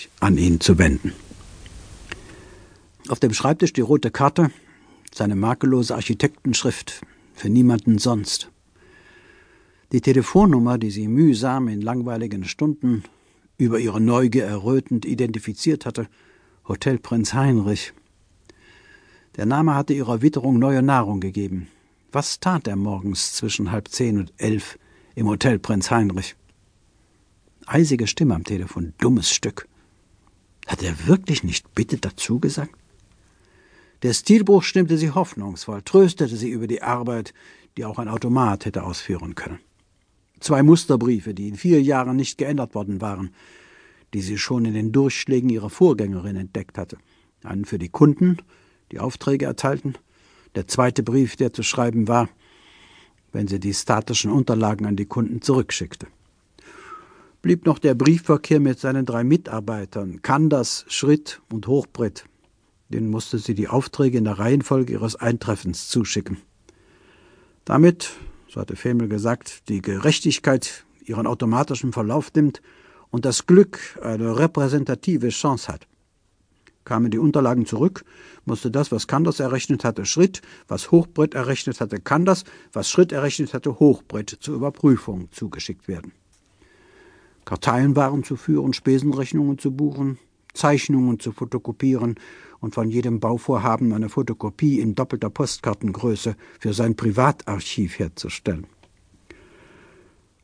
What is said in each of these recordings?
sich an ihn zu wenden. Auf dem Schreibtisch die rote Karte, seine makellose Architektenschrift, für niemanden sonst. Die Telefonnummer, die sie mühsam in langweiligen Stunden über ihre Neugier errötend identifiziert hatte, Hotel Prinz Heinrich. Der Name hatte ihrer Witterung neue Nahrung gegeben. Was tat er morgens zwischen halb zehn und elf im Hotel Prinz Heinrich? Eisige Stimme am Telefon, dummes Stück. Hat er wirklich nicht bitte dazu gesagt? Der Stilbruch stimmte sie hoffnungsvoll, tröstete sie über die Arbeit, die auch ein Automat hätte ausführen können. Zwei Musterbriefe, die in vier Jahren nicht geändert worden waren, die sie schon in den Durchschlägen ihrer Vorgängerin entdeckt hatte. Einen für die Kunden, die Aufträge erteilten, der zweite Brief, der zu schreiben war, wenn sie die statischen Unterlagen an die Kunden zurückschickte. Blieb noch der Briefverkehr mit seinen drei Mitarbeitern, Kanders, Schritt und Hochbrett. Den musste sie die Aufträge in der Reihenfolge ihres Eintreffens zuschicken. Damit, so hatte Femel gesagt, die Gerechtigkeit ihren automatischen Verlauf nimmt und das Glück eine repräsentative Chance hat. Kamen die Unterlagen zurück, musste das, was Kanders errechnet hatte, Schritt, was Hochbrett errechnet hatte, Kanders, was Schritt errechnet hatte, Hochbrett zur Überprüfung zugeschickt werden. Karteien waren zu führen, Spesenrechnungen zu buchen, Zeichnungen zu fotokopieren und von jedem Bauvorhaben eine Fotokopie in doppelter Postkartengröße für sein Privatarchiv herzustellen.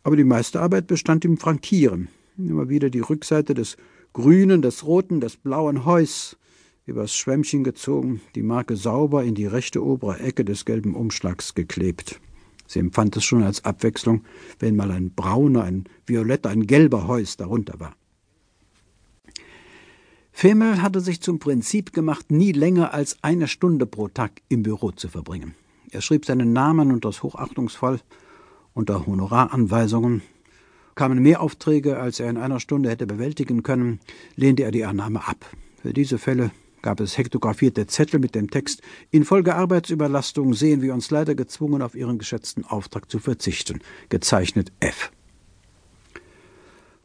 Aber die meiste Arbeit bestand im Frankieren. Immer wieder die Rückseite des grünen, des roten, des blauen Heus übers Schwämmchen gezogen, die Marke sauber in die rechte obere Ecke des gelben Umschlags geklebt. Sie empfand es schon als Abwechslung, wenn mal ein brauner, ein violetter, ein gelber Heus darunter war. Femel hatte sich zum Prinzip gemacht, nie länger als eine Stunde pro Tag im Büro zu verbringen. Er schrieb seinen Namen und das hochachtungsvoll unter Honoraranweisungen. Kamen mehr Aufträge, als er in einer Stunde hätte bewältigen können, lehnte er die Annahme ab. Für diese Fälle gab es hektografierte Zettel mit dem Text Infolge Arbeitsüberlastung sehen wir uns leider gezwungen, auf Ihren geschätzten Auftrag zu verzichten. Gezeichnet F.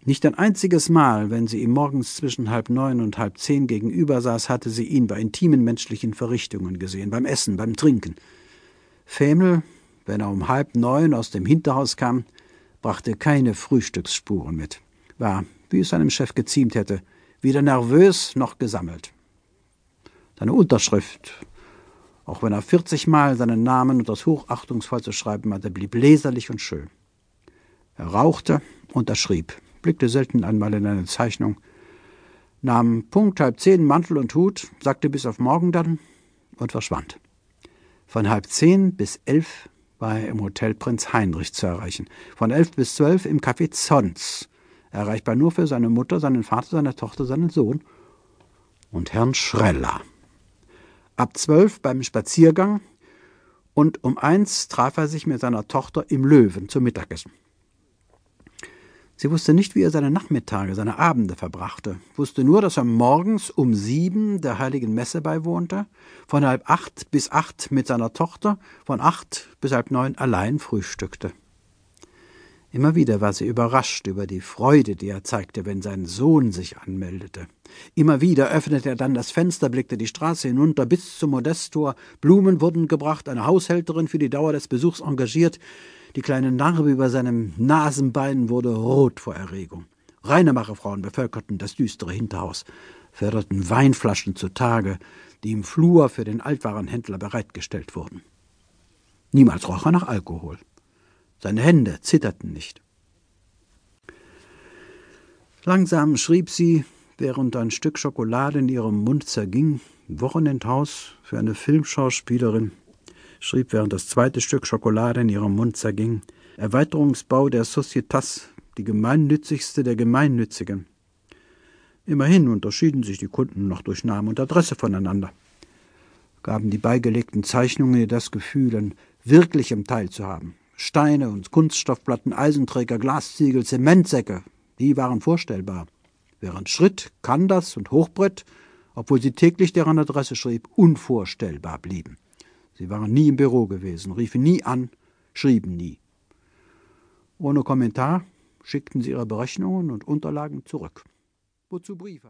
Nicht ein einziges Mal, wenn sie ihm morgens zwischen halb neun und halb zehn gegenüber saß, hatte sie ihn bei intimen menschlichen Verrichtungen gesehen, beim Essen, beim Trinken. Fämel, wenn er um halb neun aus dem Hinterhaus kam, brachte keine Frühstücksspuren mit, war, wie es seinem Chef geziemt hätte, weder nervös noch gesammelt. Seine Unterschrift, auch wenn er vierzigmal seinen Namen und das hochachtungsvoll zu schreiben hatte, blieb leserlich und schön. Er rauchte, unterschrieb blickte selten einmal in eine Zeichnung, nahm Punkt halb zehn Mantel und Hut, sagte bis auf morgen dann und verschwand. Von halb zehn bis elf war er im Hotel Prinz Heinrich zu erreichen, von elf bis zwölf im Café Zons, erreichbar nur für seine Mutter, seinen Vater, seine Tochter, seinen Sohn und Herrn Schreller. Ab zwölf beim Spaziergang und um eins traf er sich mit seiner Tochter im Löwen zum Mittagessen. Sie wusste nicht, wie er seine Nachmittage, seine Abende verbrachte, wusste nur, dass er morgens um sieben der heiligen Messe beiwohnte, von halb acht bis acht mit seiner Tochter, von acht bis halb neun allein frühstückte. Immer wieder war sie überrascht über die Freude, die er zeigte, wenn sein Sohn sich anmeldete. Immer wieder öffnete er dann das Fenster, blickte die Straße hinunter bis zum Modesttor, Blumen wurden gebracht, eine Haushälterin für die Dauer des Besuchs engagiert, die kleine Narbe über seinem Nasenbein wurde rot vor Erregung. Reinemacherfrauen bevölkerten das düstere Hinterhaus, förderten Weinflaschen zutage, die im Flur für den Altwarenhändler bereitgestellt wurden. Niemals roch er nach Alkohol. Seine Hände zitterten nicht. Langsam schrieb sie, während ein Stück Schokolade in ihrem Mund zerging, Wochenendhaus für eine Filmschauspielerin, schrieb, während das zweite Stück Schokolade in ihrem Mund zerging. Erweiterungsbau der Societas, die gemeinnützigste der Gemeinnützigen. Immerhin unterschieden sich die Kunden noch durch Name und Adresse voneinander. Gaben die beigelegten Zeichnungen ihr das Gefühl, an wirklichem Teil zu haben. Steine und Kunststoffplatten, Eisenträger, Glasziegel, Zementsäcke, die waren vorstellbar. Während Schritt, Kandas und Hochbrett, obwohl sie täglich deren Adresse schrieb, unvorstellbar blieben. Sie waren nie im Büro gewesen, riefen nie an, schrieben nie. Ohne Kommentar schickten sie ihre Berechnungen und Unterlagen zurück. Wozu Briefe?